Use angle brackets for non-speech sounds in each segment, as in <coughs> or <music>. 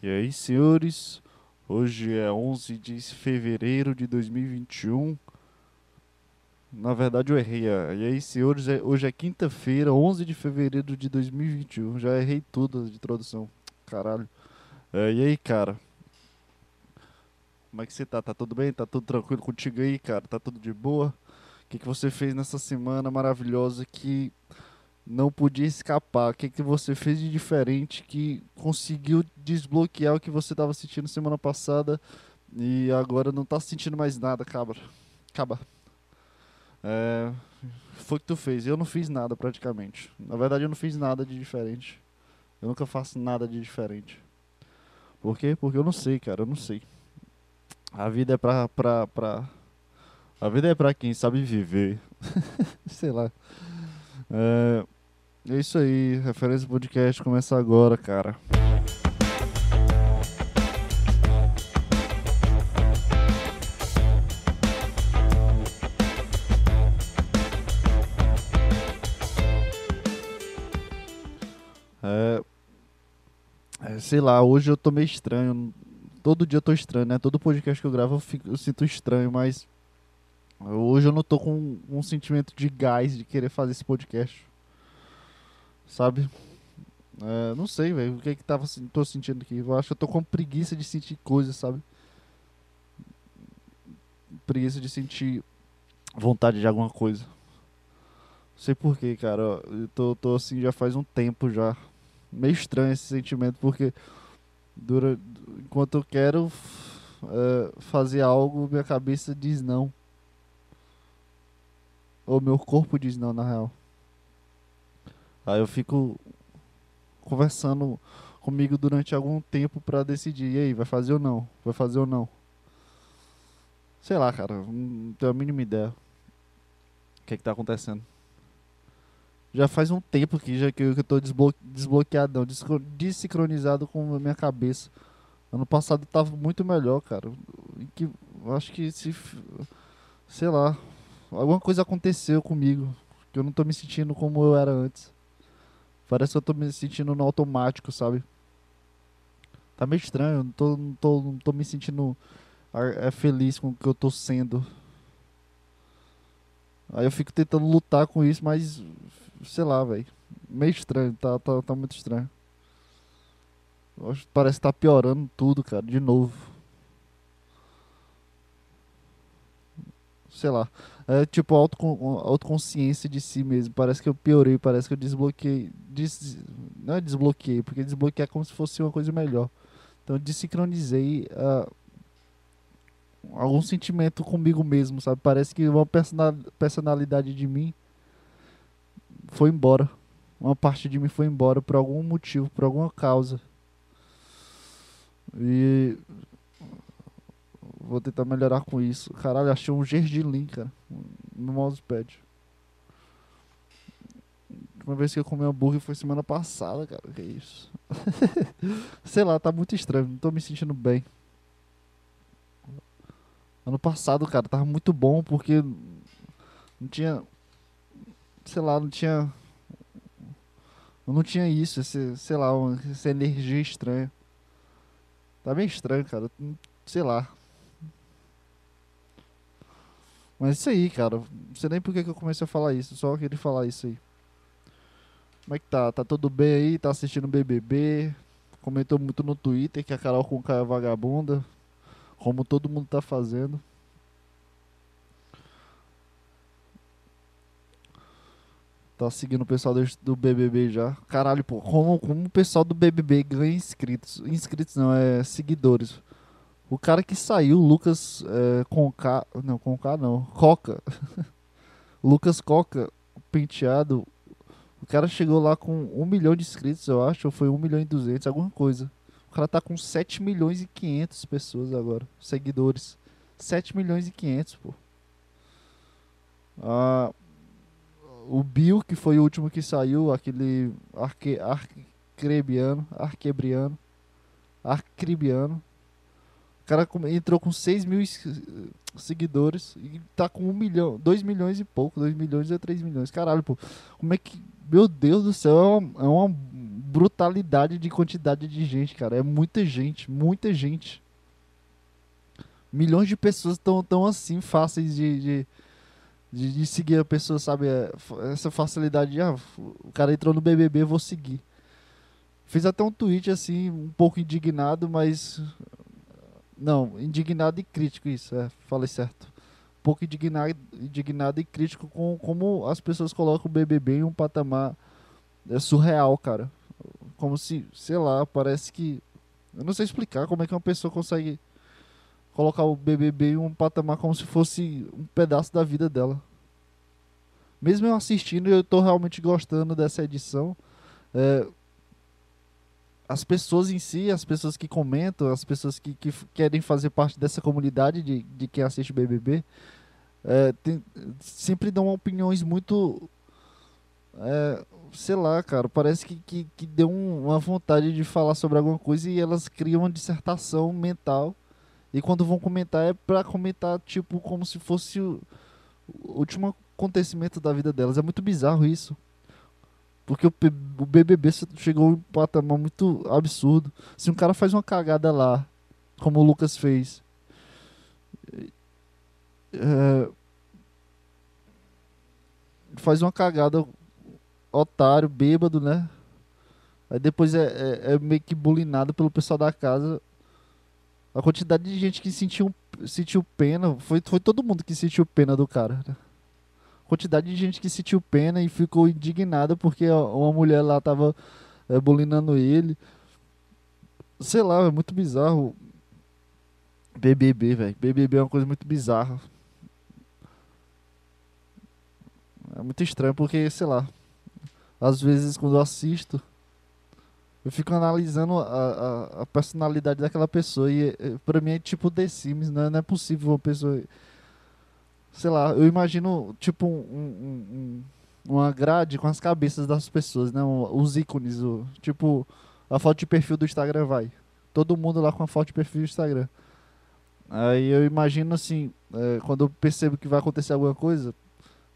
E aí, senhores, hoje é 11 de fevereiro de 2021. Na verdade, eu errei. E aí, senhores, é- hoje é quinta-feira, 11 de fevereiro de 2021. Já errei tudo de introdução. Caralho. É, e aí, cara? Como é que você tá? Tá tudo bem? Tá tudo tranquilo contigo aí, cara? Tá tudo de boa? O que, que você fez nessa semana maravilhosa que não podia escapar? O que, que você fez de diferente que conseguiu desbloquear o que você estava sentindo semana passada e agora não tá sentindo mais nada, cabra? Cabra. É, foi o que tu fez. Eu não fiz nada praticamente. Na verdade, eu não fiz nada de diferente. Eu nunca faço nada de diferente. Por quê? Porque eu não sei, cara. Eu não sei. A vida é pra. pra, pra... A vida é pra quem sabe viver. <laughs> sei lá. É, é isso aí. Referência podcast começa agora, cara. É, é, sei lá, hoje eu tô meio estranho. Todo dia eu tô estranho, né? Todo podcast que eu gravo eu, fico- eu sinto estranho, mas hoje eu não tô com um sentimento de gás de querer fazer esse podcast. Sabe? É, não sei, velho. O que é que tava, tô sentindo aqui? Eu acho que eu tô com preguiça de sentir coisas, sabe? Preguiça de sentir vontade de alguma coisa. Não sei porquê, cara. Eu tô, tô assim já faz um tempo já. Meio estranho esse sentimento, porque dura, enquanto eu quero é, fazer algo, minha cabeça diz não. Ou meu corpo diz não, na real. Aí eu fico conversando comigo durante algum tempo pra decidir. E aí, vai fazer ou não? Vai fazer ou não? Sei lá, cara. Não tenho a mínima ideia. O que é que tá acontecendo? Já faz um tempo que, já que eu, tô desblo desbloqueadão, desincronizado com a minha cabeça. Ano passado tava muito melhor, cara. Que, acho que se. Sei lá. Alguma coisa aconteceu comigo. Que eu não tô me sentindo como eu era antes. Parece que eu tô me sentindo no automático, sabe? Tá meio estranho. Não tô, não tô, não tô me sentindo é, feliz com o que eu tô sendo. Aí eu fico tentando lutar com isso, mas sei lá, velho. Meio estranho, tá, tá, tá muito estranho. Parece que tá piorando tudo, cara, de novo. Sei lá. É tipo autocon autoconsciência de si mesmo. Parece que eu piorei, parece que eu desbloqueei. Des não é desbloqueei, porque desbloquear é como se fosse uma coisa melhor. Então desincronizei ah, algum sentimento comigo mesmo, sabe? Parece que uma persona- personalidade de mim foi embora. Uma parte de mim foi embora por algum motivo, por alguma causa. E vou tentar melhorar com isso. Caralho, achei um gergelim, cara, no mousepad. A última vez que eu comi hambúrguer foi semana passada, cara. Que isso? <laughs> Sei lá, tá muito estranho. Não tô me sentindo bem. Ano passado, cara, tava muito bom porque não tinha. Sei lá, não tinha. Não tinha isso, esse, sei lá, essa energia estranha. Tá bem estranho, cara. Sei lá. Mas isso aí, cara. Não sei nem por que eu comecei a falar isso. Só queria falar isso aí. Como é que tá? Tá tudo bem aí? Tá assistindo BBB? Comentou muito no Twitter que a Carol Conká é vagabunda. Como todo mundo tá fazendo. Tá seguindo o pessoal do, do BBB já. Caralho, pô, como, como o pessoal do BBB ganha inscritos? Inscritos não, é seguidores. O cara que saiu, Lucas é, Conká. Não, Conká não. Coca. <laughs> Lucas Coca, penteado. O cara chegou lá com 1 milhão de inscritos, eu acho. Ou foi 1 milhão e 200, alguma coisa. O cara tá com 7 milhões e 500 pessoas agora. Seguidores. 7 milhões e 500, pô. Ah, o Bill, que foi o último que saiu, aquele arque, arcrebiano, arquebriano, arcribiano. Cara entrou com 6 mil seguidores e tá com 1 milhão, 2 milhões e pouco, 2 milhões ou 3 milhões. Caralho, pô. Como é que. Meu Deus do céu, é uma, é uma brutalidade de quantidade de gente, cara. É muita gente, muita gente. Milhões de pessoas estão tão assim, fáceis de, de, de, de seguir a pessoa, sabe? É, essa facilidade de, ah, o cara entrou no BBB, vou seguir. Fiz até um tweet assim, um pouco indignado, mas. Não, indignado e crítico, isso, é, falei certo. Um pouco indignado, indignado e crítico com como as pessoas colocam o BBB em um patamar é surreal, cara. Como se, sei lá, parece que. Eu não sei explicar como é que uma pessoa consegue colocar o BBB em um patamar como se fosse um pedaço da vida dela. Mesmo eu assistindo, eu tô realmente gostando dessa edição. É, as pessoas em si, as pessoas que comentam, as pessoas que, que querem fazer parte dessa comunidade de, de quem assiste BBB, é, tem, sempre dão opiniões muito. É, sei lá, cara, parece que, que, que deu um, uma vontade de falar sobre alguma coisa e elas criam uma dissertação mental. E quando vão comentar é pra comentar, tipo, como se fosse o, o último acontecimento da vida delas. É muito bizarro isso. Porque o, o BBB chegou em um patamar muito absurdo. Se um cara faz uma cagada lá, como o Lucas fez, é, faz uma cagada otário, bêbado, né? Aí depois é, é, é, meio que bulinado pelo pessoal da casa. A quantidade de gente que sentiu, sentiu pena, foi, foi todo mundo que sentiu pena do cara. Né? Quantidade de gente que sentiu pena e ficou indignada porque uma mulher lá tava é, bulinando ele. Sei lá, é muito bizarro. BBB, velho. BBB é uma coisa muito bizarra. É muito estranho porque, sei lá, às vezes quando eu assisto, eu fico analisando a, a, a personalidade daquela pessoa e pra mim é tipo The Sims, né? Não é possível uma pessoa sei lá, eu imagino tipo um, um, um, uma grade com as cabeças das pessoas, né? Os ícones, o, tipo a foto de perfil do Instagram vai. Todo mundo lá com a foto de perfil do Instagram. Aí eu imagino assim, é, quando eu percebo que vai acontecer alguma coisa,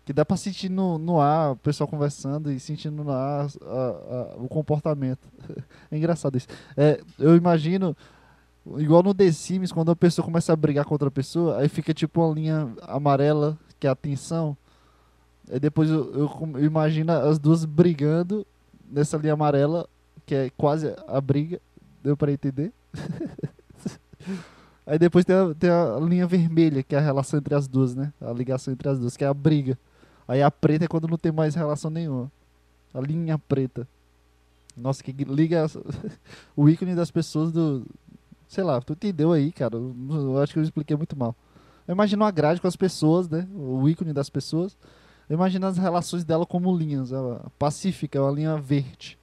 que dá pra sentir no, no ar, o pessoal conversando e sentindo no ar a, a, o comportamento. <laughs> é engraçado isso. É, eu imagino Igual no The Sims, quando a pessoa começa a brigar com outra pessoa, aí fica tipo uma linha amarela, que é a tensão. Aí depois eu, eu, eu imagino as duas brigando nessa linha amarela, que é quase a briga. Deu para entender? <laughs> aí depois tem a, tem a linha vermelha, que é a relação entre as duas, né? A ligação entre as duas, que é a briga. Aí a preta é quando não tem mais relação nenhuma. A linha preta. Nossa, que liga <laughs> o ícone das pessoas do, Sei lá, tu entendeu aí, cara. Eu acho que eu expliquei muito mal. Eu imagino a grade com as pessoas, né? O ícone das pessoas. Eu imagino as relações dela como linhas. A pacífica é uma linha verde.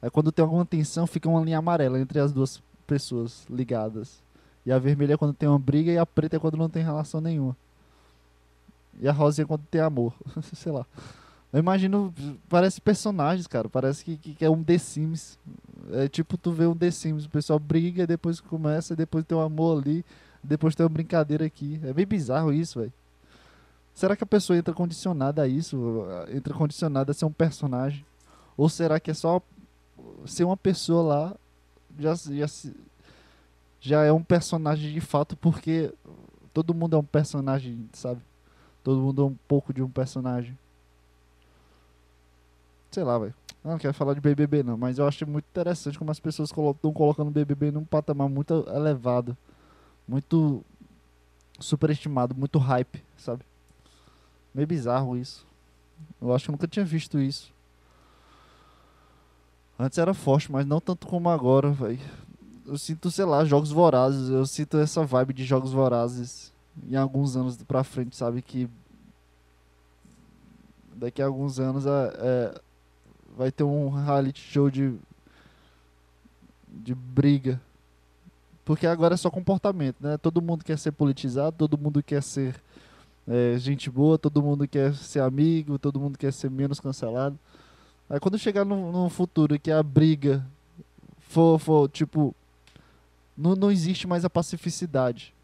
Aí quando tem alguma tensão, fica uma linha amarela entre as duas pessoas ligadas. E a vermelha é quando tem uma briga e a preta é quando não tem relação nenhuma. E a rosa é quando tem amor. <laughs> Sei lá. Eu imagino, parece personagens, cara. Parece que, que, é um The Sims. É tipo, tu vê um The Sims, o pessoal briga, depois começa, depois tem um amor ali, depois tem uma brincadeira aqui. É bem bizarro isso, velho. Será que a pessoa entra condicionada a isso? Entra condicionada a ser um personagem? Ou será que é só ser uma pessoa lá já, já, já é um personagem de fato porque todo mundo é um personagem, sabe? Todo mundo é um pouco de um personagem sei lá, velho. Não quero falar de BBB não, mas eu acho muito interessante como as pessoas estão colocando o BBB num patamar muito elevado, muito superestimado, muito hype, sabe? Meio bizarro isso. Eu acho que eu nunca tinha visto isso. Antes era forte, mas não tanto como agora, velho. Eu sinto, sei lá, jogos vorazes. Eu sinto essa vibe de jogos vorazes em alguns anos pra frente, sabe? Que daqui a alguns anos é, é vai ter um reality show de de briga. Porque agora é só comportamento, né? Todo mundo quer ser politizado, todo mundo quer ser é, gente boa, todo mundo quer ser amigo, todo mundo quer ser menos cancelado. Aí quando chegar num, num futuro que a briga for, for tipo, não, não existe mais a pacificidade.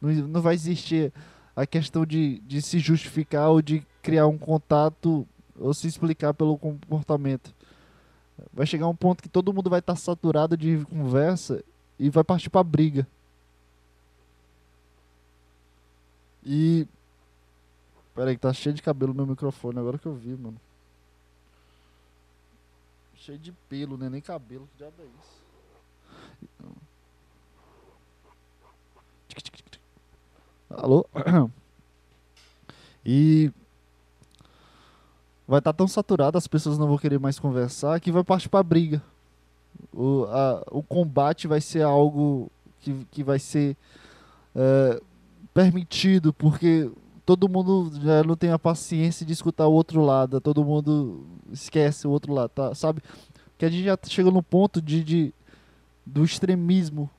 Não, não vai existir a questão de, de se justificar ou de criar um contato ou se explicar pelo comportamento. Vai chegar um ponto que todo mundo vai estar tá saturado de conversa e vai partir pra briga. E. Pera aí, que tá cheio de cabelo meu microfone, agora que eu vi, mano. Cheio de pelo, né? Nem cabelo, que diabo é isso? Alô? <clears throat> E vai estar tá tão saturado, as pessoas não vão querer mais conversar, que vai partir para briga. O, a, o combate vai ser algo que, que vai ser é, permitido, porque todo mundo já não tem a paciência de escutar o outro lado, todo mundo esquece o outro lado, tá? sabe? Que a gente já chegou no ponto de, de do extremismo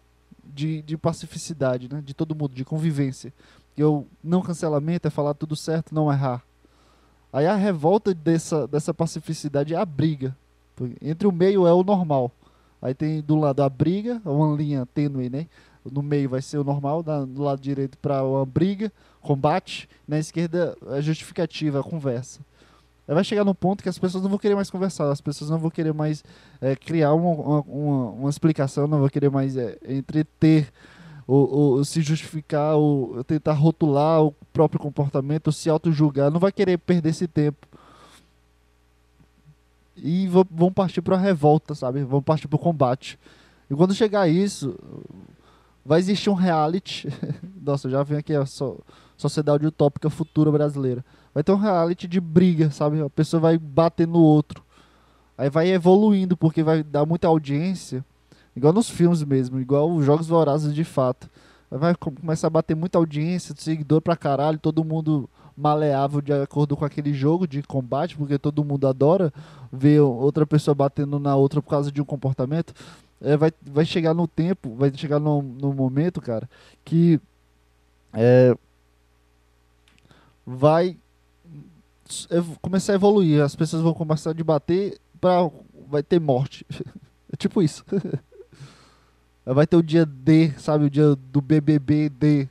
de, de pacificidade, né? De todo mundo, de convivência. E o não cancelamento é falar tudo certo, não errar. Aí a revolta dessa, dessa pacificidade é a briga. Entre o meio é o normal. Aí tem do lado a briga, uma linha tênue, né? No meio vai ser o normal, do lado direito para uma briga, combate, na esquerda a justificativa, a conversa. Aí vai chegar no ponto que as pessoas não vão querer mais conversar, as pessoas não vão querer mais é, criar uma, uma, uma, explicação, não vão querer mais é, entreter ou, ou, se justificar, ou tentar rotular o próprio comportamento, ou se auto-julgar, não vai querer perder esse tempo. E vão partir para a revolta, sabe? Vão partir para o combate. E quando chegar isso, vai existir um reality. <laughs> Nossa, já vem aqui a Sociedade Utópica Futura Brasileira vai ter um reality de briga, sabe? A pessoa vai bater no outro. Aí vai evoluindo, porque vai dar muita audiência, igual nos filmes mesmo, igual os Jogos Vorazes de fato. Vai começar a bater muita audiência, seguidor pra caralho, todo mundo maleável de acordo com aquele jogo de combate, porque todo mundo adora ver outra pessoa batendo na outra por causa de um comportamento. É, vai, vai chegar no tempo, vai chegar no, no momento, cara, que é, vai começar a evoluir, as pessoas vão começar a debater para vai ter morte. <laughs> é tipo isso. <laughs> vai ter o dia D, sabe, o dia do BBB D,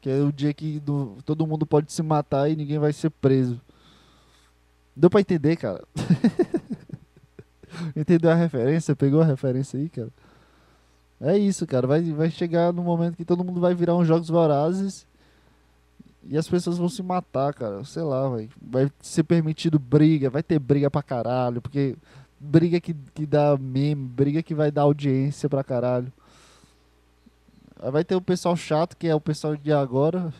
que é o dia que do, todo mundo pode se matar e ninguém vai ser preso. Deu para entender, cara? <laughs> Entendeu a referência? Pegou a referência aí, cara? É isso, cara. Vai, vai chegar no momento que todo mundo vai virar uns jogos vorazes e as pessoas vão se matar, cara. Sei lá, véio. vai ser permitido briga, vai ter briga pra caralho, porque briga que, que dá meme, briga que vai dar audiência pra caralho. Vai ter o pessoal chato, que é o pessoal de agora,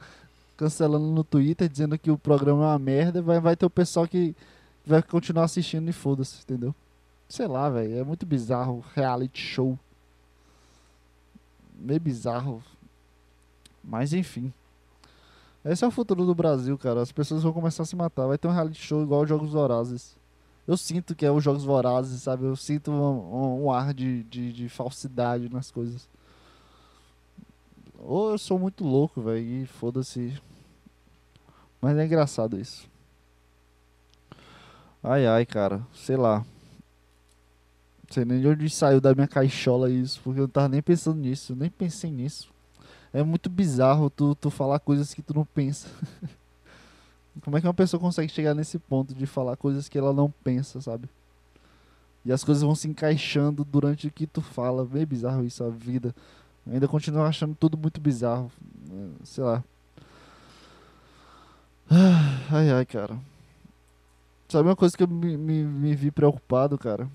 <laughs> cancelando no Twitter, dizendo que o programa é uma merda. Vai, vai ter o pessoal que vai continuar assistindo e foda-se, entendeu? Sei lá, velho. É muito bizarro. Reality show. Meio bizarro. Mas enfim. Esse é o futuro do Brasil, cara. As pessoas vão começar a se matar. Vai ter um reality show igual Jogos Vorazes. Eu sinto que é os Jogos Vorazes, sabe? Eu sinto um, um ar de, de, de, falsidade nas coisas. Ou eu sou muito louco, velho, e foda-se. Mas é engraçado isso. Ai, ai, cara. Sei lá. Não sei nem de onde saiu da minha caixola isso, porque eu não tava nem pensando nisso. Nem pensei nisso é muito bizarro tu, tu falar coisas que tu não pensa. <laughs> Como é que uma pessoa consegue chegar nesse ponto de falar coisas que ela não pensa, sabe? E as coisas vão se encaixando durante o que tu fala. Meio bizarro isso, a vida. Eu ainda continuo achando tudo muito bizarro. É, sei lá. <sighs> Ai, ai, cara. Sabe uma coisa que eu me, me, me vi preocupado, cara?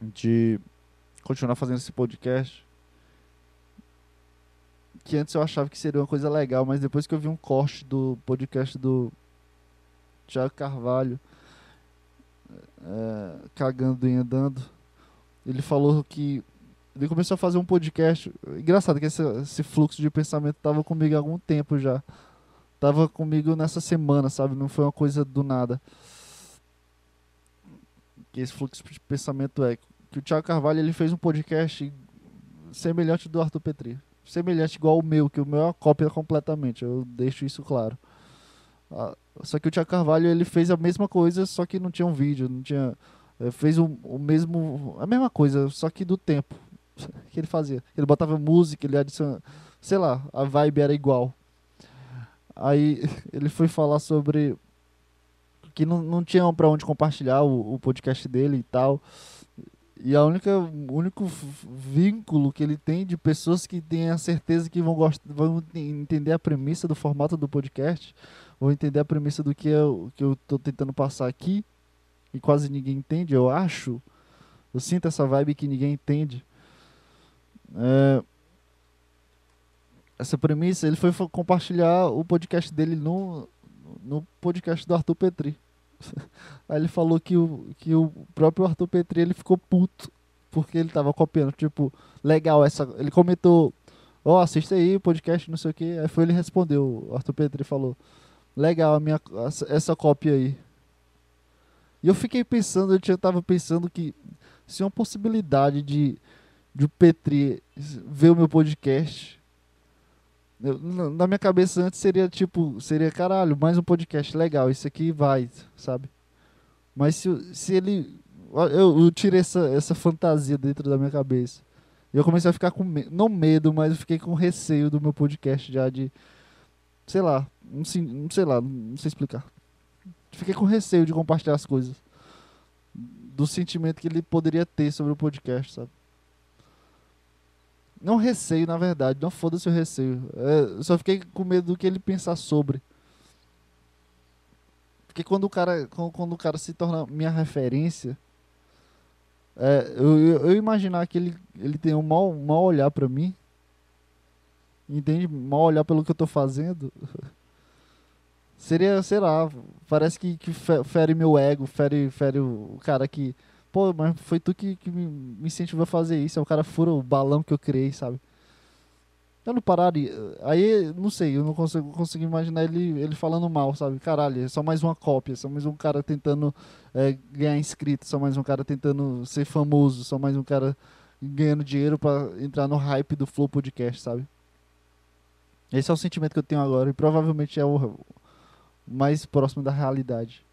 De continuar fazendo esse podcast que antes eu achava que seria uma coisa legal, mas depois que eu vi um corte do podcast do Thiago Carvalho é, cagando e andando, ele falou que ele começou a fazer um podcast. Engraçado que esse, esse fluxo de pensamento tava comigo há algum tempo já. Tava comigo nessa semana, sabe? Não foi uma coisa do nada. Que esse fluxo de pensamento é que o Thiago Carvalho ele fez um podcast semelhante do Arthur Petri semelhante igual o meu, que o meu é uma cópia completamente, eu deixo isso claro. Ah, só que o Tiago Carvalho ele fez a mesma coisa, só que não tinha um vídeo, não tinha. Eh, fez o, o mesmo. a mesma coisa, só que do tempo <laughs> que ele fazia. Ele botava música, ele adicionava. Sei lá, a vibe era igual. Aí <laughs> ele foi falar sobre que não, não tinham para onde compartilhar o, o podcast dele e tal. E a única, o único vínculo que ele tem de pessoas que têm a certeza que vão, gostar, vão entender a premissa do formato do podcast, vão entender a premissa do que eu, que eu tentando passar aqui, e quase ninguém entende, eu acho. Eu sinto essa vibe que ninguém entende. É, essa premissa, ele foi compartilhar o podcast dele no, no podcast do Arthur Petri. <laughs> Aí ele falou que o, que o próprio Arthur Petri ele ficou puto porque ele tava copiando. Tipo, legal, essa. Ele comentou, ó, oh, assista aí podcast, não sei o que. Aí foi ele respondeu, o Arthur Petri falou, legal a minha, essa cópia aí. E eu fiquei pensando, eu tava pensando que se uma possibilidade de, de o Petri ver o meu podcast na minha cabeça antes seria tipo, seria caralho, mais um podcast legal, isso aqui vai, sabe? Mas se, se ele. Eu, eu tirei essa, essa fantasia dentro da minha cabeça. E eu comecei a ficar com. Não medo, mas eu fiquei com receio do meu podcast já de. Sei lá, não sei lá, não sei explicar. Fiquei com receio de compartilhar as coisas. Do sentimento que ele poderia ter sobre o podcast, sabe? Não receio, na verdade. Não foda-se o receio. É, só fiquei com medo do que ele pensar sobre. Porque quando o cara, quando, o cara se torna minha referência, é, eu, eu, eu, imaginar que ele, ele tem um mau, um mau olhar para mim, entende? Mal olhar pelo que eu tô fazendo. <laughs> Seria, sei lá, parece que, que fere meu ego, fere, fere o cara que pô, mas foi tu que, que me, incentivou a fazer isso. É o cara fura o balão que eu criei, sabe? Eu não pararia. Aí, não sei, eu não consigo, consigo imaginar ele, ele falando mal, sabe? Caralho, é só mais uma cópia, só mais um cara tentando é, ganhar inscrito, só mais um cara tentando ser famoso, só mais um cara ganhando dinheiro para entrar no hype do Flow Podcast, sabe? Esse é o sentimento que eu tenho agora e provavelmente é o mais próximo da realidade.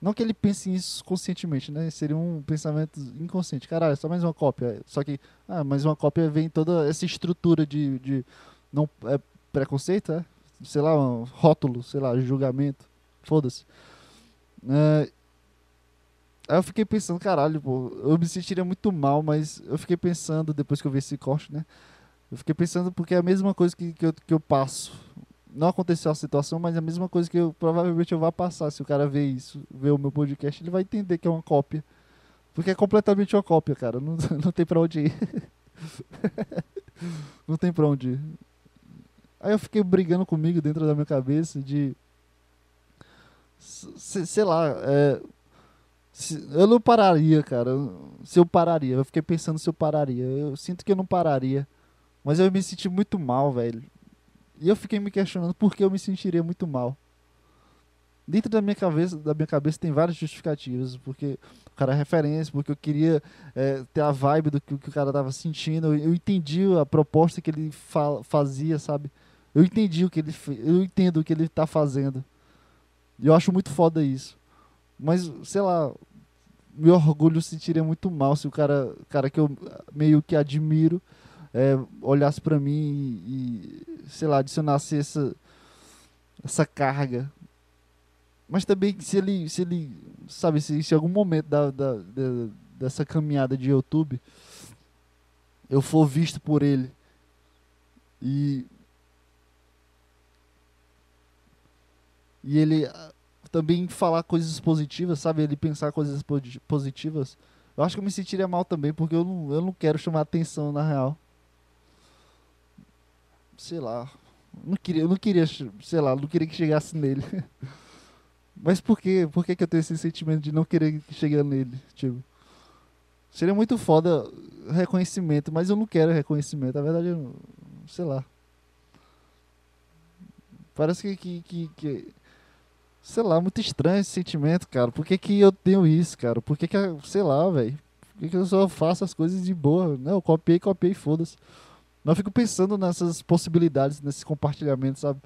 Não que ele pense isso conscientemente, né? Seria um pensamento inconsciente. Caralho, é só mais uma cópia. Só que, ah, mais uma cópia vem toda essa estrutura de. de não é preconceito, é? Sei lá, um rótulo, sei lá, julgamento. Foda-se. É, aí eu fiquei pensando, caralho, pô, eu me sentiria muito mal, mas eu fiquei pensando, depois que eu vi esse corte, né? Eu fiquei pensando porque é a mesma coisa que, que, eu, que eu passo não aconteceu a situação, mas é a mesma coisa que eu provavelmente eu vá passar. Se o cara ver isso, ver o meu podcast, ele vai entender que é uma cópia. Porque é completamente uma cópia, cara. Não, <laughs> não tem pra onde ir. <laughs> não tem pra onde ir. Aí eu fiquei brigando comigo dentro da minha cabeça de. Sei lá, é, eu não pararia, cara. Se eu pararia, eu fiquei pensando se eu pararia. Eu sinto que eu não pararia. Mas eu me senti muito mal, velho. E eu fiquei me questionando por que eu me sentiria muito mal. Dentro da minha cabeça, da minha cabeça tem várias justificativas, porque o cara é referência, porque eu queria é, ter a vibe do que, que o cara estava sentindo. Eu, eu, entendi a proposta que ele fa fazia, sabe? Eu entendi o que ele eu entendo o que ele está fazendo. E eu acho muito foda isso. Mas, sei lá, meu orgulho sentiria muito mal se o cara, cara que eu meio que admiro é, olhasse para mim e, e, sei lá, adicionasse essa, essa carga. Mas também se ele, se ele sabe, se, se em algum momento da, da, da, dessa caminhada de YouTube eu for visto por ele e e ele ah, também falar coisas positivas, sabe? Ele pensar coisas positivas. Eu acho que eu me sentiria mal também, porque eu não, eu não quero chamar atenção na real sei lá, não queria, não queria, sei lá, não queria que chegasse nele. <laughs> Mas por quê? Por que, que eu tenho esse sentimento de não querer que chegue nele? Tipo, seria muito foda reconhecimento, mas eu não quero reconhecimento. Na verdade, eu, sei lá. Parece que, que, que, que, sei lá, muito estranho esse sentimento, cara. Por que, que eu tenho isso, cara? Por que, que sei lá, velho. Por que, que eu só faço as coisas de boa? Não, eu copiei, copiei, foda-se. Não fico pensando nessas possibilidades, nesses compartilhamentos, sabe?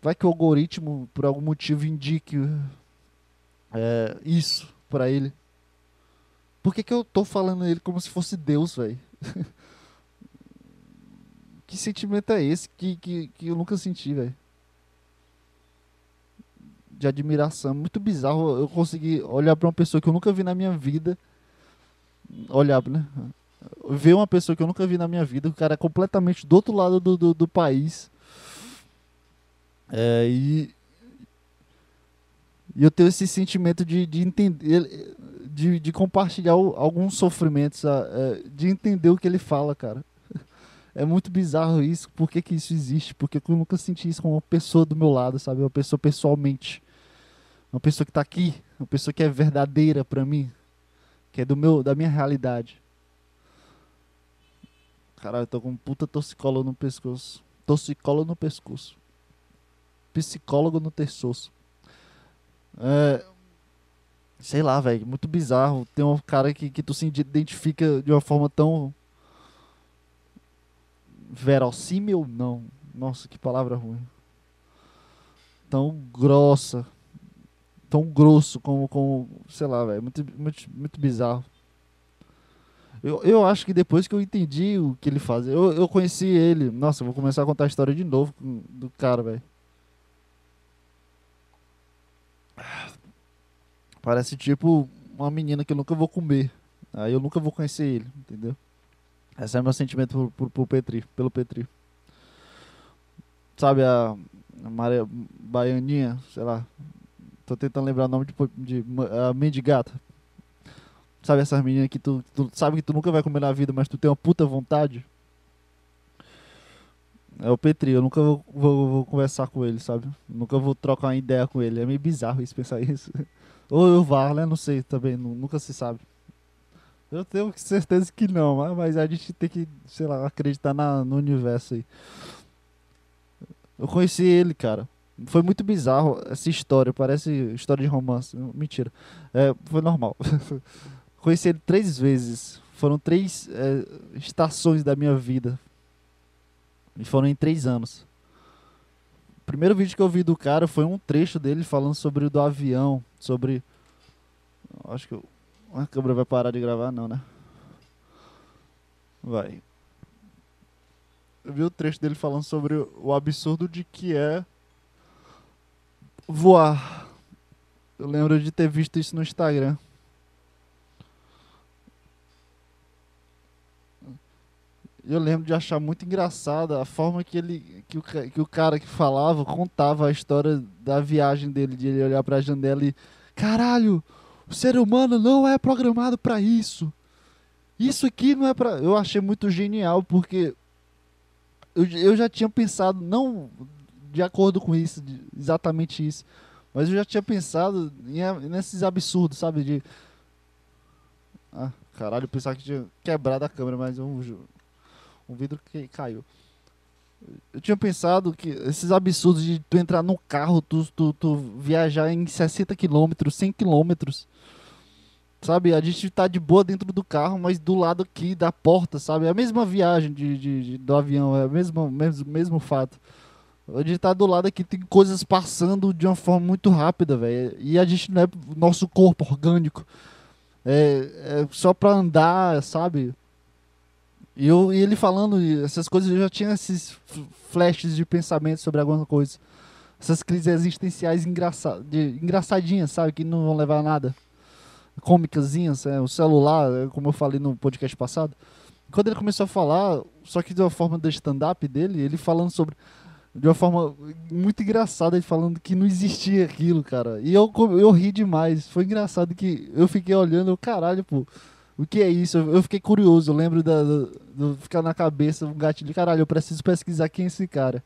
Vai que o algoritmo, por algum motivo, indique é, isso para ele. Por que, que eu tô falando ele como se fosse Deus, velho? <laughs> que sentimento é esse que, que, que eu nunca senti, velho? de admiração. Muito bizarro eu conseguir olhar para uma pessoa que eu nunca vi na minha vida. Olhar, né? Ver uma pessoa que eu nunca vi na minha vida, o cara é completamente do outro lado do, do, do país. É, e, e eu tenho esse sentimento de, de entender, de, de compartilhar alguns sofrimentos, é, de entender o que ele fala, cara. <laughs> É muito bizarro isso. Por que, que isso existe? Porque eu nunca senti isso com uma pessoa do meu lado, sabe? Uma pessoa pessoalmente. Uma pessoa que está aqui. Uma pessoa que é verdadeira para mim. Que é do meu, da minha realidade. Caralho, tô com um puta torcicolo no pescoço. Torcicolo no pescoço. Psicólogo no terçoço. É, sei lá, velho. Muito bizarro. Tem um cara que, que tu se identifica de uma forma tão verossímil, não. Nossa, que palavra ruim. Tão grossa, tão grosso como, como sei lá, velho, muito, muito, muito bizarro. Eu, eu acho que depois que eu entendi o que ele faz, eu, eu conheci ele. Nossa, vou começar a contar a história de novo do cara, velho. Parece tipo uma menina que eu nunca vou comer. Aí eu nunca vou conhecer ele, entendeu? Esse é meu sentimento por, por, por Petri, pelo Petri. Sabe a, a Maria Baianinha, sei lá. Tô tentando lembrar o nome de, de a Mendigata. Sabe essas meninas que tu, tu sabe que tu nunca vai comer na vida, mas tu tem uma puta vontade? É o Petri, eu nunca vou, vou, vou, conversar com ele, sabe? Nunca vou trocar uma ideia com ele. É meio bizarro isso, pensar <laughs> isso. Ou eu vá, né? Não sei também, nunca se sabe. Eu tenho certeza que não, mas a gente tem que, sei lá, acreditar na, no universo aí. Eu conheci ele, cara. Foi muito bizarro essa história, parece história de romance. Mentira. É, foi normal. <laughs> conheci ele três vezes. Foram três é, estações da minha vida. E foram em três anos. O primeiro vídeo que eu vi do cara foi um trecho dele falando sobre o do avião, sobre. Acho que eu a câmera vai parar de gravar, não, né? Vai. Eu vi o trecho dele falando sobre o absurdo de que é voar. Eu lembro de ter visto isso no Instagram. Eu lembro de achar muito engraçada a forma que ele que o, que o cara que falava contava a história da viagem dele, de ele olhar para a janela e caralho, o ser humano não é programado para isso. Isso aqui não é para. Eu achei muito genial porque eu, eu já tinha pensado, não de acordo com isso, exatamente isso, mas eu já tinha pensado em, nesses absurdos, sabe? De. Ah, caralho, eu pensava que tinha quebrado a câmera, mas um, um vidro que caiu. Eu tinha pensado que esses absurdos de tu entrar no carro, tu, tu, tu viajar em 60 km, 100 km. Sabe, a gente tá de boa dentro do carro, mas do lado aqui da porta, sabe? É a mesma viagem de, de, de do avião, é o mesmo, mesmo, mesmo fato. A gente tá do lado aqui, tem coisas passando de uma forma muito rápida, velho. E a gente não é nosso corpo orgânico. É, é só pra andar, sabe? E, eu, e ele falando essas coisas, eu já tinha esses flashes de pensamento sobre alguma coisa. Essas crises existenciais engraça, de, engraçadinhas, sabe? Que não vão levar a nada. Cômicazinhas, é, o celular, é, como eu falei no podcast passado. Quando ele começou a falar, só que de uma forma do stand-up dele, ele falando sobre. De uma forma muito engraçada, ele falando que não existia aquilo, cara. E eu, eu ri demais. Foi engraçado que eu fiquei olhando, caralho, pô o que é isso? Eu, fiquei curioso, eu lembro da, do, do, ficar na cabeça um gatilho, caralho, eu preciso pesquisar quem é esse cara.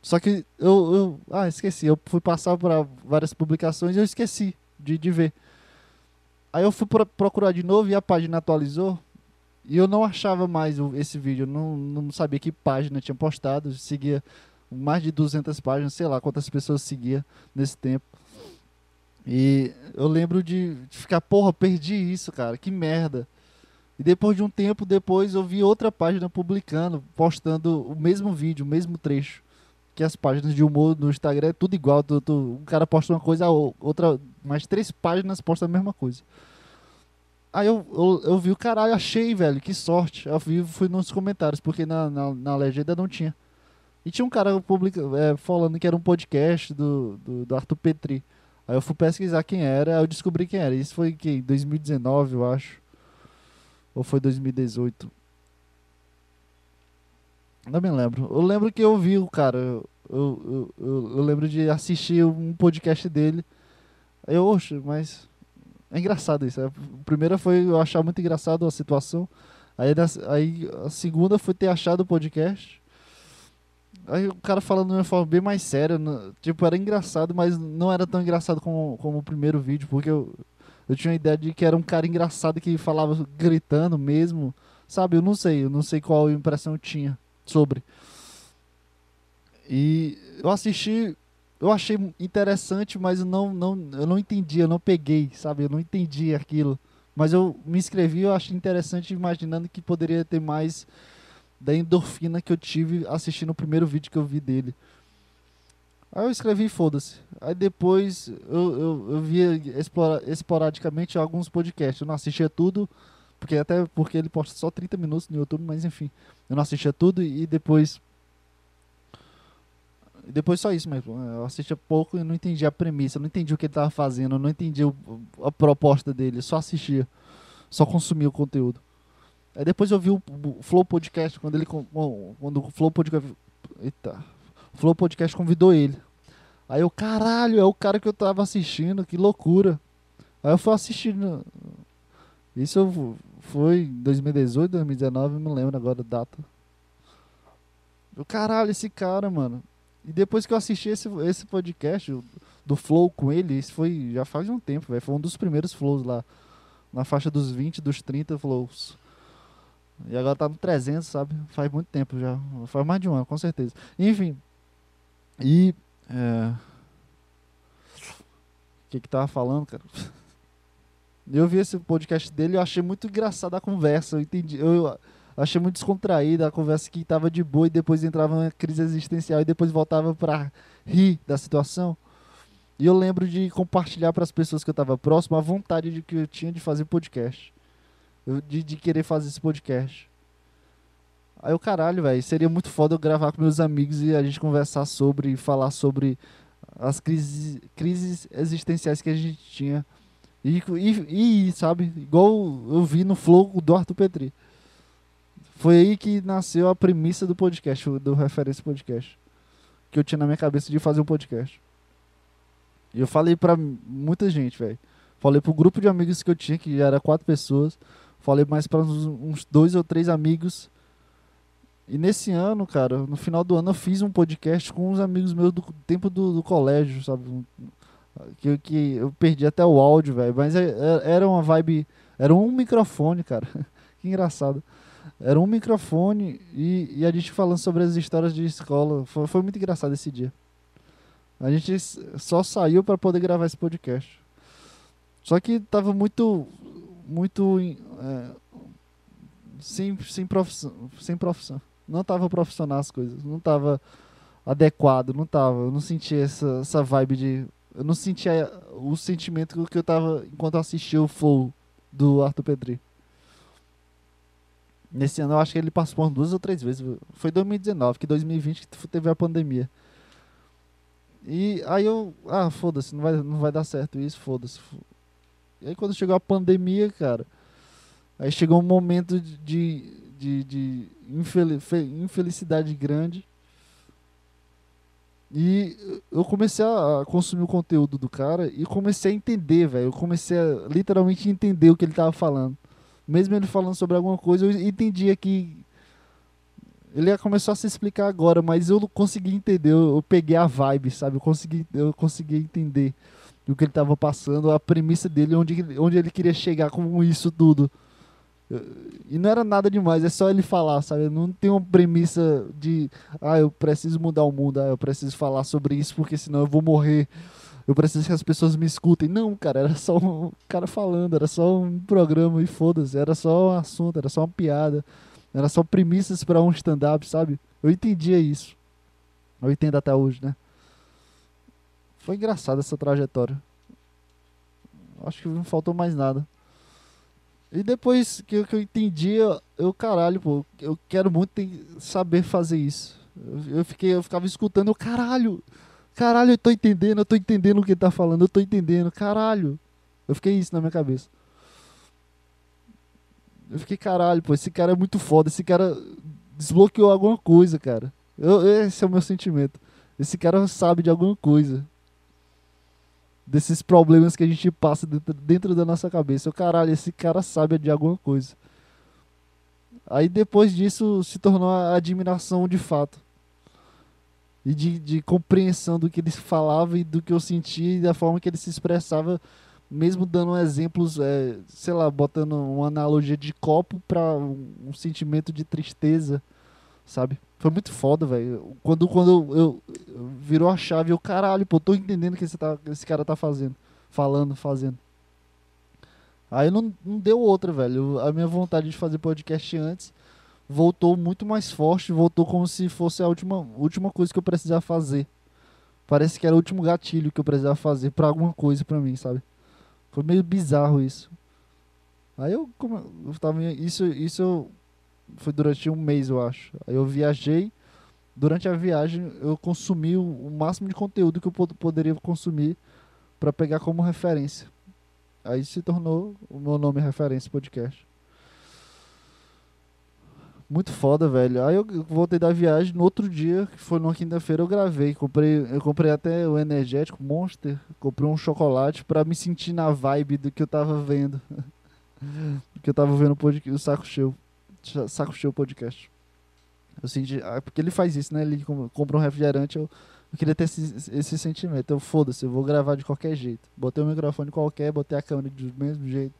Só que eu, eu ah, esqueci, eu fui passar por várias publicações e eu esqueci de, de ver. Aí eu fui procurar de novo e a página atualizou. E eu não achava mais esse vídeo, não, não sabia que página tinha postado, seguia mais de 200 páginas, sei lá quantas pessoas seguia nesse tempo. E eu lembro de, de ficar, porra, perdi isso, cara, que merda. E depois de um tempo depois eu vi outra página publicando, postando o mesmo vídeo, o mesmo trecho. Que as páginas de humor no Instagram é tudo igual. Tu, tu, um cara posta uma coisa, outra, mais três páginas posta a mesma coisa. Aí eu, eu, eu vi o caralho, achei, velho, que sorte. Eu vi, fui nos comentários, porque na, na, na legenda não tinha. E tinha um cara publica, é, falando que era um podcast do, do, do Arthur Petri. Aí eu fui pesquisar quem era, aí eu descobri quem era. Isso foi em 2019, eu acho. Ou foi 2018? Não me lembro. Eu lembro que eu vi o cara. Eu, eu, eu, eu lembro de assistir um podcast dele. Aí eu, oxe, mas. É engraçado isso. A primeira foi eu achar muito engraçado a situação. Aí, aí a segunda foi ter achado o podcast. Aí o cara falando de uma forma bem mais séria. Tipo, era engraçado, mas não era tão engraçado como, como o primeiro vídeo, porque eu, eu tinha a ideia de que era um cara engraçado que falava gritando mesmo. Sabe, eu não sei, eu não sei qual impressão eu tinha sobre. E eu assisti, eu achei interessante, mas eu não, não, eu não entendi, eu não peguei, sabe? Eu não entendi aquilo. Mas eu me inscrevi, eu achei interessante, imaginando que poderia ter mais da endorfina que eu tive assistindo o primeiro vídeo que eu vi dele. Aí eu escrevi foda-se. Aí depois eu, eu, eu via esporadicamente alguns podcasts. Eu não assistia tudo, porque até porque ele posta só 30 minutos no YouTube, mas enfim. Eu não assistia tudo e depois. Depois só isso mesmo. Eu assistia pouco e não entendia a premissa, não entendi o que ele estava fazendo, não entendi a proposta dele, só assistia. Só consumia o conteúdo. Aí depois eu vi o, Flow Podcast, quando ele. Quando o Flow Podcast. Eita. O Flow Podcast convidou ele. Aí eu, caralho, é o cara que eu tava assistindo, que loucura. Aí eu fui assistindo. Isso foi em 2018, 2019, não lembro agora a data. Eu, caralho, esse cara, mano. E depois que eu assisti esse, esse podcast do Flow com ele, isso foi já faz um tempo, velho. Foi um dos primeiros flows lá. Na faixa dos 20, dos 30 flows. E agora tá no 300, sabe? Faz muito tempo já. Faz mais de um ano, com certeza. Enfim. E. É... O que que tava falando, cara? <laughs> Eu vi esse podcast dele e achei muito engraçado a conversa. Eu entendi. Eu achei muito descontraída a conversa que tava de boa e depois entrava uma crise existencial e depois voltava para rir da situação. E eu lembro de compartilhar para as pessoas que eu estava próximo a vontade de que eu tinha de fazer podcast de, de querer fazer esse podcast. Aí o caralho, velho, seria muito foda eu gravar com meus amigos e a gente conversar sobre, falar sobre as crises, crises existenciais que a gente tinha. E, e, e, sabe, igual eu vi no Flow do Arthur Petri. Foi aí que nasceu a premissa do podcast, do Referência Podcast. Que eu tinha na minha cabeça de fazer um podcast. E eu falei pra muita gente, velho. Falei pro grupo de amigos que eu tinha, que já era quatro pessoas. Falei mais para uns, uns dois ou três amigos. E nesse ano, cara, no final do ano eu fiz um podcast com uns amigos meus do tempo do, do colégio, sabe? Que, que eu perdi até o áudio, velho. Mas é, é, era uma vibe. Era um microfone, cara. <laughs> que engraçado. Era um microfone e, e, a gente falando sobre as histórias de escola. Foi, foi muito engraçado esse dia. A gente só saiu para poder gravar esse podcast. Só que tava muito muito é, sem, sem, profissão, sem profissão. Não tava profissional as coisas, não tava adequado, não tava. Eu não sentia essa, essa vibe de. Eu não sentia o sentimento que eu tava enquanto assistia o Flow do Arthur Pedri. Nesse ano eu acho que ele participou duas ou três vezes. Foi 2019, que 2020 que teve a pandemia. E aí eu. Ah, foda-se, não vai, não vai dar certo isso, foda-se. E aí quando chegou a pandemia, cara, aí chegou um momento de, de, de infelicidade grande. E eu comecei a consumir o conteúdo do cara e comecei a entender, velho. Eu comecei a literalmente entender o que ele tava falando. Mesmo ele falando sobre alguma coisa, eu entendia que ele começou a se explicar agora, mas eu não consegui entender. Eu, eu peguei a vibe, sabe? Eu consegui, eu consegui entender do que ele estava passando, a premissa dele, onde, onde ele queria chegar com isso tudo. E não era nada demais, é só ele falar, sabe? Não tem uma premissa de, ah, eu preciso mudar o mundo, ah, eu preciso falar sobre isso porque senão eu vou morrer. Eu preciso que as pessoas me escutem. Não, cara, era só um cara falando, era só um programa e foda-se, era só um assunto, era só uma piada, era só premissas para um stand-up, sabe? Eu entendia isso. Eu entendo até hoje, né? Foi engraçada essa trajetória. Acho que não faltou mais nada. E depois que eu, que eu entendi, eu, eu, caralho, pô, eu quero muito saber fazer isso. Eu, eu, fiquei, eu ficava escutando, caralho, caralho, eu tô entendendo, eu tô entendendo o que ele tá falando, eu tô entendendo, caralho. Eu fiquei isso na minha cabeça. Eu fiquei, caralho, pô, esse cara é muito foda, esse cara desbloqueou alguma coisa, cara. Eu, esse é o meu sentimento. Esse cara sabe de alguma coisa. Desses problemas que a gente passa dentro, dentro da nossa cabeça. Eu, caralho, esse cara sabe de alguma coisa. Aí depois disso se tornou a admiração de fato. E de, de compreensão do que ele falava e do que eu sentia e da forma que ele se expressava mesmo dando exemplos, é, sei lá, botando uma analogia de copo para um, um, sentimento de tristeza, sabe? Foi muito foda, velho. Quando, quando eu, eu, eu, virou a chave, eu, caralho, pô, tô entendendo o que esse, tá, esse cara tá fazendo, falando, fazendo. Aí não, não deu outra, velho. A minha vontade de fazer podcast antes voltou muito mais forte, voltou como se fosse a última, última coisa que eu precisava fazer. Parece que era o último gatilho que eu precisava fazer para alguma coisa para mim, sabe? Foi meio bizarro isso. Aí eu, como, eu tava. Isso, isso foi durante um mês, eu acho. Aí eu viajei. Durante a viagem, eu consumi o, máximo de conteúdo que eu pod poderia consumir para pegar como referência. Aí se tornou o meu nome referência podcast. Muito foda, velho. Aí eu voltei da viagem, no outro dia, que foi numa quinta-feira, eu gravei. Comprei, eu comprei até o energético Monster, comprei um chocolate para me sentir na vibe do que eu tava vendo. <laughs> do que eu tava vendo o, podcast, o Saco Show. Saco Show Podcast. Eu senti, ah, porque ele faz isso, né? Ele compra um refrigerante, eu, eu queria ter esse, esse sentimento. Eu foda-se, eu vou gravar de qualquer jeito. Botei o microfone qualquer, botei a câmera do mesmo jeito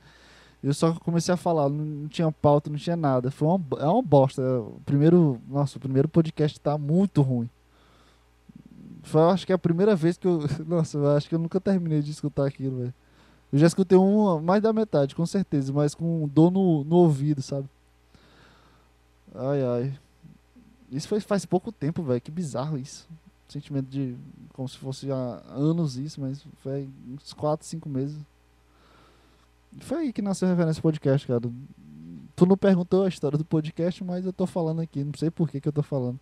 eu só comecei a falar, não tinha pauta, não tinha nada. Foi uma, é uma bosta. O primeiro, nossa, o primeiro podcast tá muito ruim. Foi, acho que é a primeira vez que eu. <laughs> Nossa, eu acho que eu nunca terminei de escutar aquilo, velho. Eu já escutei um mais da metade, com certeza, mas com dor no, no ouvido, sabe? Ai, ai. Isso foi faz pouco tempo, velho. Que bizarro isso. Sentimento de. Como se fosse há anos isso, mas foi uns 4, 5 meses. Foi aí que nasceu a referência podcast, cara. Tu não perguntou a história do podcast, mas eu tô falando aqui. Não sei por que, que eu tô falando.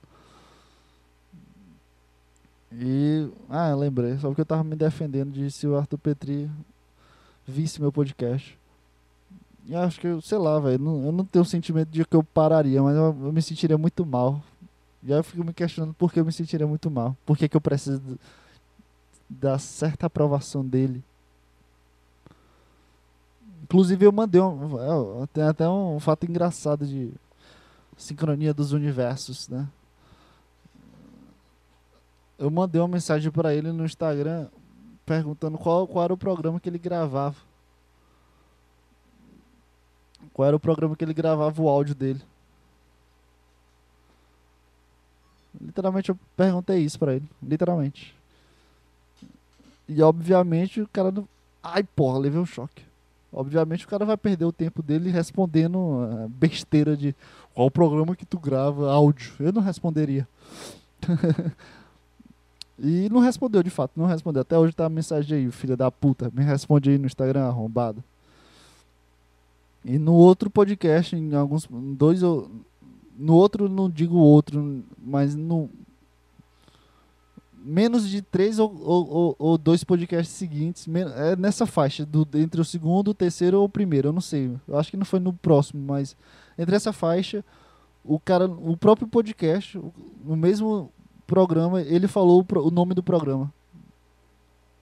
E. Ah, lembrei. Só porque eu tava me defendendo de se o Arthur Petri visse meu podcast. E acho que, sei lá, velho. Eu não tenho o sentimento de que eu pararia, mas eu, eu, me sentiria muito mal. E aí eu fico me questionando por que eu me sentiria muito mal. Por que, que eu preciso da certa aprovação dele Inclusive eu mandei um, tem até um fato engraçado de sincronia dos universos, né? Eu mandei uma mensagem para ele no Instagram perguntando qual, qual era o programa que ele gravava. Qual era o programa que ele gravava o áudio dele. Literalmente eu perguntei isso para ele, literalmente. E obviamente o cara não. Ai, porra, levei um choque. Obviamente o cara vai perder o tempo dele respondendo uh, besteira de qual programa que tu grava áudio. Eu não responderia. <laughs> e não respondeu de fato, não respondeu. Até hoje tá a mensagem aí, filha da puta. Me responde aí no Instagram, arrombado. E no outro podcast, em alguns. Dois No outro, não digo outro, mas no, menos de três ou, ou, ou, dois podcasts seguintes, é nessa faixa, do, entre o segundo, o terceiro ou o primeiro, eu não sei. Eu acho que não foi no próximo, mas entre essa faixa, o cara, o próprio podcast, no mesmo programa, ele falou o, o nome do programa.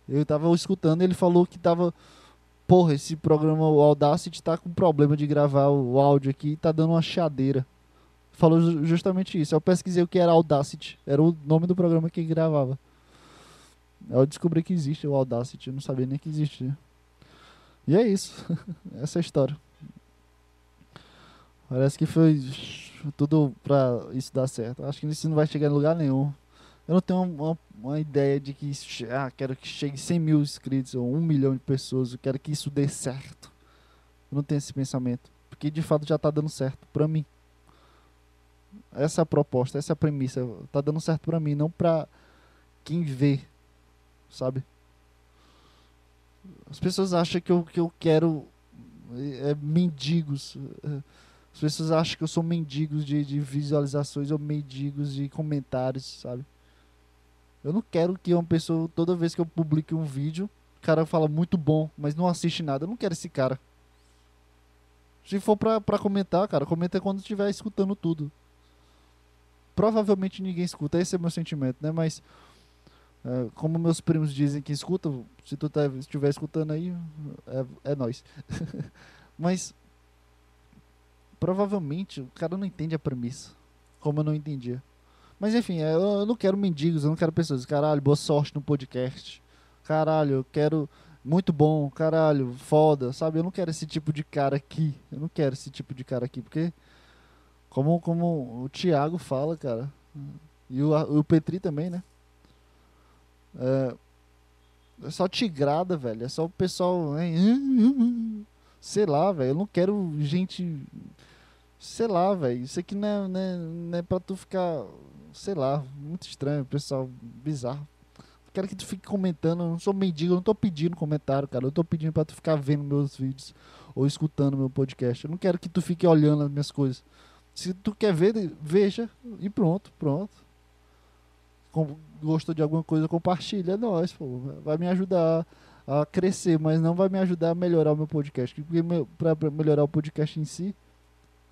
Eu tava escutando, ele falou que tava. Porra, esse programa, o Audacity, tá com problema de gravar o áudio aqui, tá dando uma chadeira falou justamente isso. Eu pesquisei o que era Audacity, era o nome do programa que gravava. Eu descobri que existe o Audacity, eu não sabia nem que existia. E é isso, <laughs> essa é a história. Parece que foi tudo pra isso dar certo. Acho que isso não vai chegar em lugar nenhum. Eu não tenho uma, uma ideia de que ah, quero que chegue 100 mil inscritos ou um milhão de pessoas. Eu quero que isso dê certo. Eu não tenho esse pensamento. Porque de fato já está dando certo para mim. Essa é a proposta, essa é a premissa. Tá dando certo para mim, não para quem vê, sabe? As pessoas acham que eu, que eu quero é, mendigos. As pessoas acham que eu sou mendigos de, de visualizações ou mendigos de comentários, sabe? Eu não quero que uma pessoa, toda vez que eu publique um vídeo, o cara fala muito bom, mas não assiste nada. Eu não quero esse cara. Se for pra, pra comentar, cara, comenta quando estiver escutando tudo. Provavelmente ninguém escuta, esse é meu sentimento, né? Mas, é, como meus primos dizem que escutam, se tu tá, estiver escutando aí, é, é nós. <laughs> Mas, provavelmente, o cara não entende a premissa, como eu não entendia. Mas, enfim, é, eu, não quero mendigos, eu não quero pessoas. Caralho, boa sorte no podcast. Caralho, eu quero muito bom, caralho, foda, sabe? Eu não quero esse tipo de cara aqui. Eu não quero esse tipo de cara aqui, porque como, como o Thiago fala, cara, e o, o Petri também, né? É, é só tigrada, velho. É só o pessoal. <laughs> Sei lá, velho. Eu não quero gente. Sei lá, velho. Isso aqui não é, não, é, não é pra tu ficar. Sei lá, muito estranho, pessoal. Bizarro quero que tu fique comentando. Eu não sou mendigo, eu não tô pedindo comentário, cara. Eu tô pedindo pra tu ficar vendo meus vídeos ou escutando meu podcast. Eu não quero que tu fique olhando as minhas coisas. Se tu quer ver, veja e pronto, pronto. Gostou de alguma coisa, compartilha. É nóis, pô. Vai me ajudar a crescer, mas não vai me ajudar a melhorar o meu podcast. Porque pra, pra melhorar o podcast em si,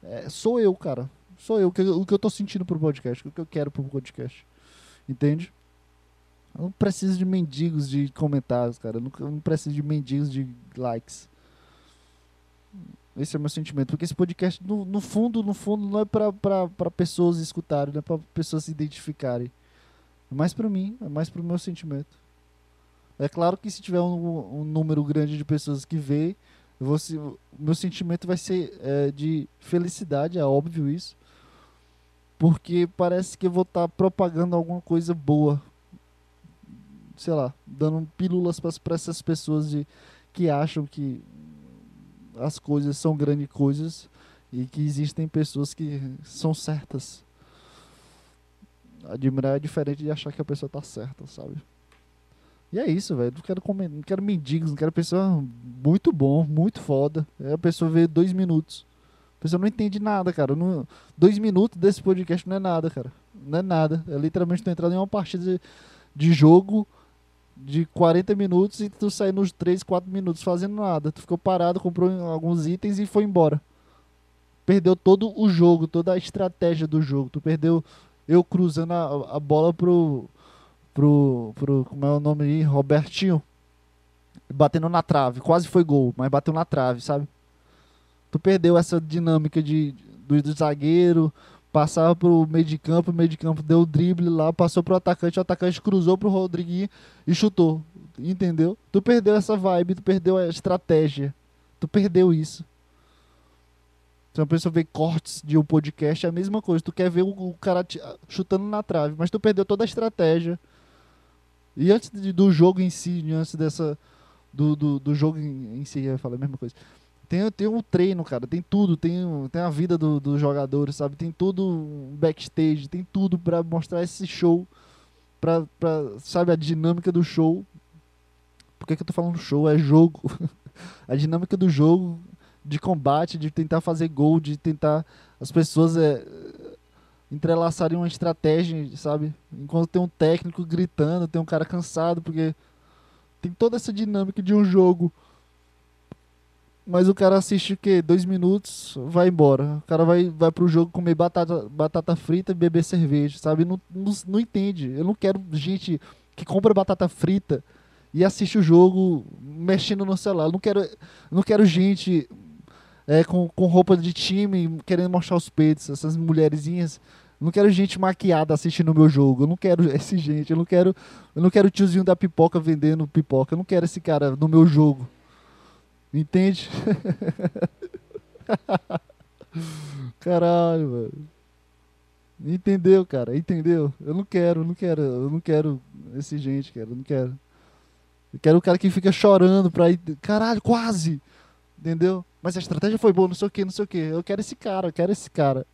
é, sou eu, cara. Sou eu. O que, o que eu tô sentindo pro podcast, o que eu quero pro podcast. Entende? Eu não preciso de mendigos de comentários, cara. Eu não, eu não preciso de mendigos de likes. Esse é o meu sentimento. Porque esse podcast, no, no fundo, no fundo, não é para pessoas escutarem, não é para pessoas se identificarem. É mais para mim, é mais para o meu sentimento. É claro que se tiver um, um número grande de pessoas que vê, o meu sentimento vai ser é, de felicidade, é óbvio isso. Porque parece que eu vou estar tá propagando alguma coisa boa sei lá, dando pílulas para essas pessoas de, que acham que as coisas são grandes coisas e que existem pessoas que são certas. Admirar é diferente de achar que a pessoa tá certa, sabe? E é isso, velho. Não quero comer, não quero mendigos, não quero pessoa muito bom, muito foda. É a pessoa vê dois minutos. Pessoa não entende nada, cara. Não, dois minutos desse podcast não é nada, cara. Não é nada. É literalmente tu entrando em uma partida de, de jogo de 40 minutos e tu saiu nos 3, 4 minutos fazendo nada. Tu ficou parado, comprou alguns itens e foi embora. Perdeu todo o jogo, toda a estratégia do jogo. Tu perdeu eu cruzando a, a bola pro, pro, pro. Como é o nome aí? Robertinho. Batendo na trave. Quase foi gol, mas bateu na trave, sabe? Tu perdeu essa dinâmica de, do, do zagueiro, passava pro meio de campo, o meio de campo deu o drible lá, passou pro atacante, o atacante cruzou pro Rodriguinho e chutou. Entendeu? Tu perdeu essa vibe, tu perdeu a estratégia. Tu perdeu isso. Se uma pessoa vê cortes de um podcast, é a mesma coisa. Tu quer ver o, cara chutando na trave, mas tu perdeu toda a estratégia. E antes do jogo em si, antes dessa. Do, do, do jogo em, em si, eu ia falar a mesma coisa tem, tem um treino, cara, tem tudo, tem, tem a vida dos do jogadores, sabe? Tem tudo backstage, tem tudo para mostrar esse show, pra, pra, sabe, a dinâmica do show. Por que, que eu tô falando show? É jogo. <laughs> a dinâmica do jogo, de combate, de tentar fazer gol, de tentar as pessoas é, entrelaçarem uma estratégia, sabe? Enquanto tem um técnico gritando, tem um cara cansado, porque tem toda essa dinâmica de um jogo mas o cara assiste o quê? Dois minutos, vai embora. O cara vai, vai pro jogo comer batata, batata frita e beber cerveja, sabe? Não, não, não entende. Eu não quero gente que compra batata frita e assiste o jogo mexendo no celular. Eu não quero, não quero gente é, com, com roupa de time querendo mostrar os peitos, essas mulherzinhas. Eu não quero gente maquiada assistindo o meu jogo. Eu não quero <laughs> esse gente. Eu não quero, eu não quero o tiozinho da pipoca vendendo pipoca. Eu não quero esse cara no meu jogo. Entende? <laughs> Caralho, velho. Entendeu, cara? Entendeu? Eu não quero, não quero, eu não quero esse gente, cara, eu não quero. Eu quero o cara que fica chorando pra ir. Caralho, quase! Entendeu? Mas a estratégia foi boa, não sei o que, não sei o que. Eu quero esse cara, eu quero esse cara.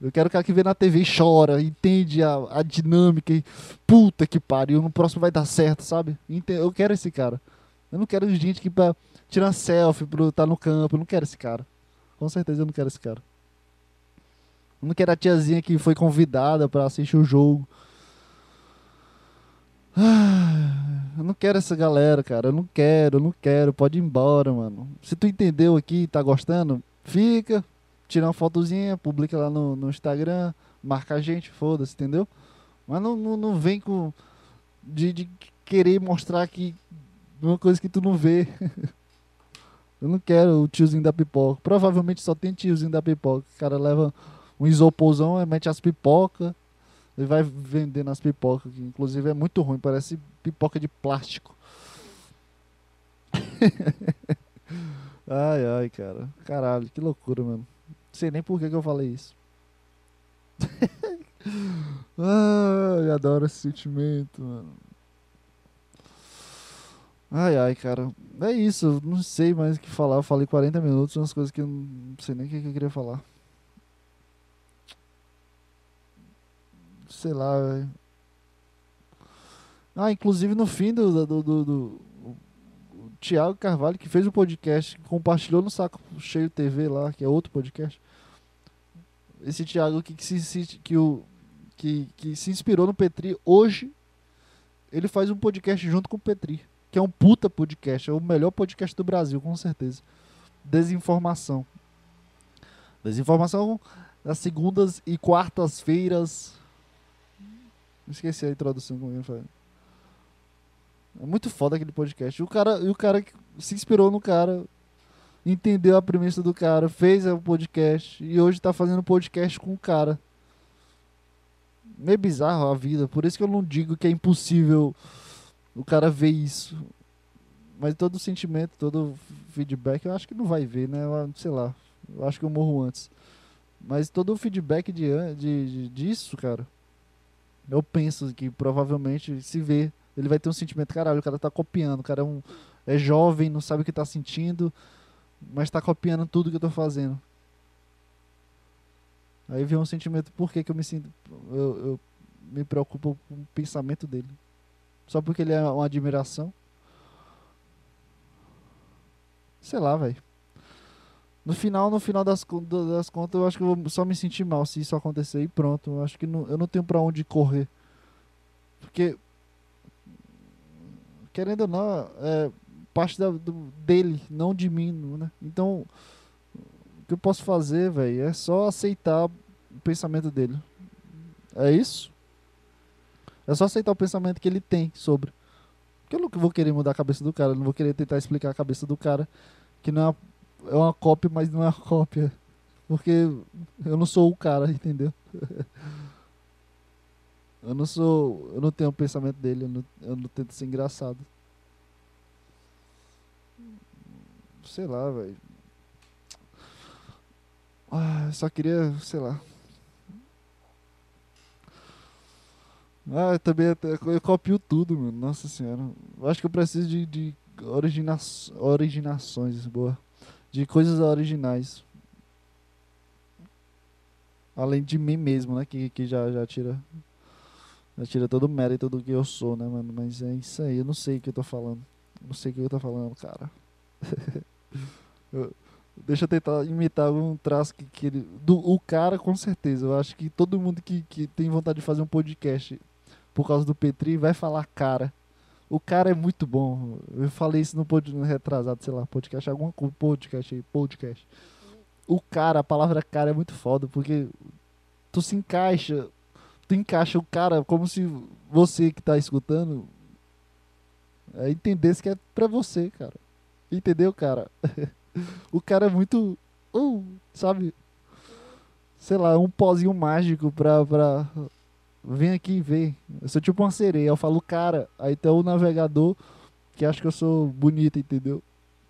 Eu quero o cara que vê na TV e chora, entende a, a dinâmica e. Puta que pariu, no próximo vai dar certo, sabe? Eu quero esse cara. Eu não quero gente que pra tirar selfie, pra estar tá no campo. Eu não quero esse cara. Com certeza eu não quero esse cara. Eu não quero a tiazinha que foi convidada pra assistir o jogo. Ah, Eu não quero essa galera, cara. Eu não quero, eu não quero. Pode ir embora, mano. Se tu entendeu aqui tá gostando, fica. Tira uma fotozinha, publica lá no, no Instagram, marca a gente, foda-se, entendeu? Mas não, não, não vem com. De, de querer mostrar que. Uma coisa que tu não vê. <laughs> eu não quero o tiozinho da pipoca. Provavelmente só tem tiozinho da pipoca. O cara leva um isoporzão, mete as pipocas. Ele vai vendendo as pipocas, que inclusive é muito ruim, parece pipoca de plástico. <laughs> ai, ai, cara. Caralho, que loucura, mano. Não sei nem por que, que eu falei isso. <laughs> ai, adoro esse sentimento, mano. Ai, ai, cara. É isso, não sei mais o que falar. Eu falei 40 minutos, umas coisas que eu não sei nem o que, eu queria falar. Sei lá, velho. Ah, inclusive no fim do, do, do, do- o Thiago Carvalho, que fez o podcast, compartilhou no Saco Cheio TV lá, que é outro podcast. Esse Thiago que, que, se- que, o, que, que se inspirou no Petri, hoje ele faz um podcast junto com o Petri, que é um puta podcast, é o melhor podcast do Brasil, com certeza. Desinformação. Desinformação das segundas e quartas-feiras. Esqueci a introdução como eu falei. É muito foda aquele podcast. E o cara, o cara se inspirou no cara, entendeu a premissa do cara, fez o podcast e hoje tá fazendo podcast com o cara. Meio bizarro a vida, por isso que eu não digo que é impossível o cara ver isso. Mas todo sentimento, todo feedback, eu acho que não vai ver, né? Eu, sei lá, eu acho que eu morro antes. Mas todo o feedback de, de, de- disso, cara, eu penso que provavelmente se vê, ele vai ter um sentimento, caralho, o cara tá copiando, o cara é, um, é jovem, não sabe o que tá sentindo, mas tá copiando tudo que eu tô fazendo. Aí vem um sentimento, por que, que eu me sinto. Eu, eu me preocupo com o pensamento dele. Só porque ele é uma admiração. Sei lá, velho. No final, no final das, das contas, eu acho que eu vou só me sentir mal se isso acontecer e pronto. Eu acho que não- eu não tenho pra onde correr. Porque, querendo ou não, é parte da- do, dele, não de mim, né? Então, o que eu posso fazer, velho, é só aceitar o pensamento dele. É isso? É só aceitar o pensamento que ele tem sobre. Porque eu não vou querer mudar a cabeça do cara, eu não vou querer tentar explicar a cabeça do cara, que não é uma, é uma cópia, mas não é uma cópia. Porque eu não sou o cara, <laughs> entendeu? Eu não sou. Eu não tenho o pensamento dele, eu não, eu não tento ser engraçado. Sei lá, velho. Ah, só queria, sei lá. Ah, eu também eu copio tudo, mano. Nossa senhora. Eu acho que eu preciso de, de origina originações, boa. De coisas originais. Além de mim mesmo, né? Que, que já, já tira. Já tira todo o mérito do que eu sou, né, mano? Mas é isso aí, eu não sei o que eu tô falando. Não sei o que eu tô falando, cara. <laughs> Eu- deixa eu tentar imitar algum traço que, que ele. Do, o cara, com certeza. Eu acho que todo mundo que, que tem vontade de fazer um podcast por causa do Petri vai falar cara. O cara é muito bom. Eu falei isso no, pod, no retrasado, sei lá, podcast, algum co- podcast aí, podcast. O cara, a palavra cara é muito foda, porque tu se encaixa, tu encaixa o cara como se você que tá escutando é, entendesse que é pra você, cara. Entendeu, cara? <laughs> o cara é muito. Uh, sabe? Sei lá, um pozinho mágico pra. pra... Vem aqui vê. Eu sou tipo uma sereia. Eu falo, cara, aí tem o navegador que acha que eu sou bonita, entendeu?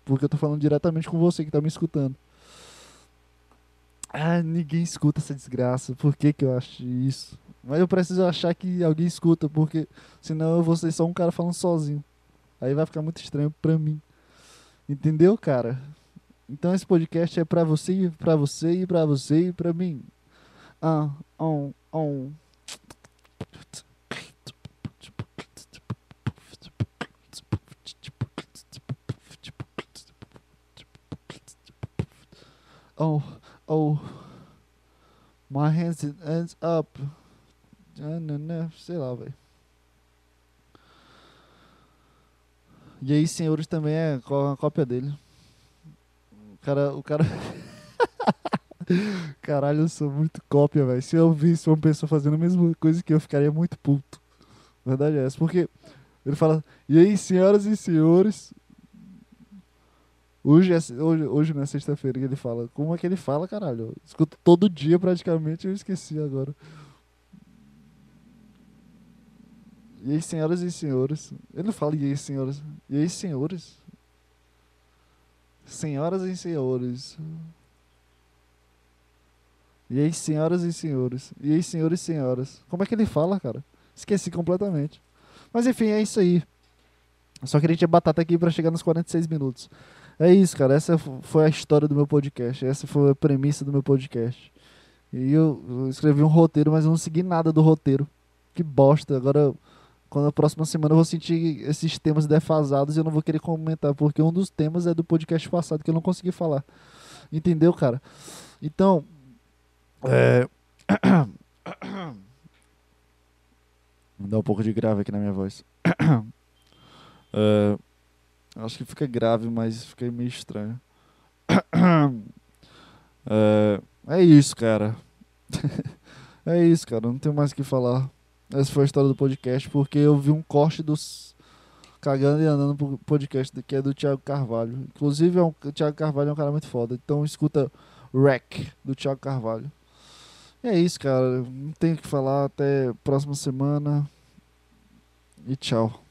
Porque eu tô falando diretamente com você que tá me escutando. Ah, ninguém escuta essa desgraça. Por que que eu acho isso? Mas eu preciso achar que alguém escuta, porque senão eu vou ser só um cara falando sozinho. Aí vai ficar muito estranho pra mim. Entendeu, cara? Então esse podcast é pra você, pra você e pra você e pra mim. Ah, on, on. Oh, oh. My hands, hands up. Sei lá, velho. E aí, senhores, também é có- a cópia dele. O cara. O cara. <laughs> Caralho, eu sou muito cópia, velho. Se eu visse uma pessoa fazendo a mesma coisa que eu, ficaria muito puto. Verdade é essa. Porque ele fala. E aí, senhoras e senhores. Hoje, é, hoje, hoje não é sexta-feira ele fala. Como é que ele fala, caralho? Eu escuto todo dia praticamente, eu esqueci agora. E aí, senhoras e senhores. Ele não fala e aí, senhoras. E aí, senhores. Senhoras e senhores. E aí, senhoras e senhores. E aí, senhores e senhoras. Como é que ele fala, cara? Esqueci completamente. Mas enfim, é isso aí. Só queria ter batata aqui pra chegar nos 46 minutos. É isso, cara. Essa foi a história do meu podcast. Essa foi a premissa do meu podcast. E eu, escrevi um roteiro, mas eu não segui nada do roteiro. Que bosta. Agora, quando a próxima semana eu vou sentir esses temas defasados e eu não vou querer comentar, porque um dos temas é do podcast passado que eu não consegui falar. Entendeu, cara? Então. É. <coughs> Dar um pouco de grave aqui na minha voz. <coughs> É, acho que fica grave, mas fica meio estranho. <clears throat> É, é isso, cara. <laughs> é isso, cara. Não tenho mais o que falar. Essa foi a história do podcast, porque eu vi um corte dos Cagando e Andando podcast que é do Thiago Carvalho. Inclusive, é um, o Thiago Carvalho é um cara muito foda. Então escuta Wreck do Thiago Carvalho. E é isso, cara. Não tenho o que falar. Até próxima semana. E tchau.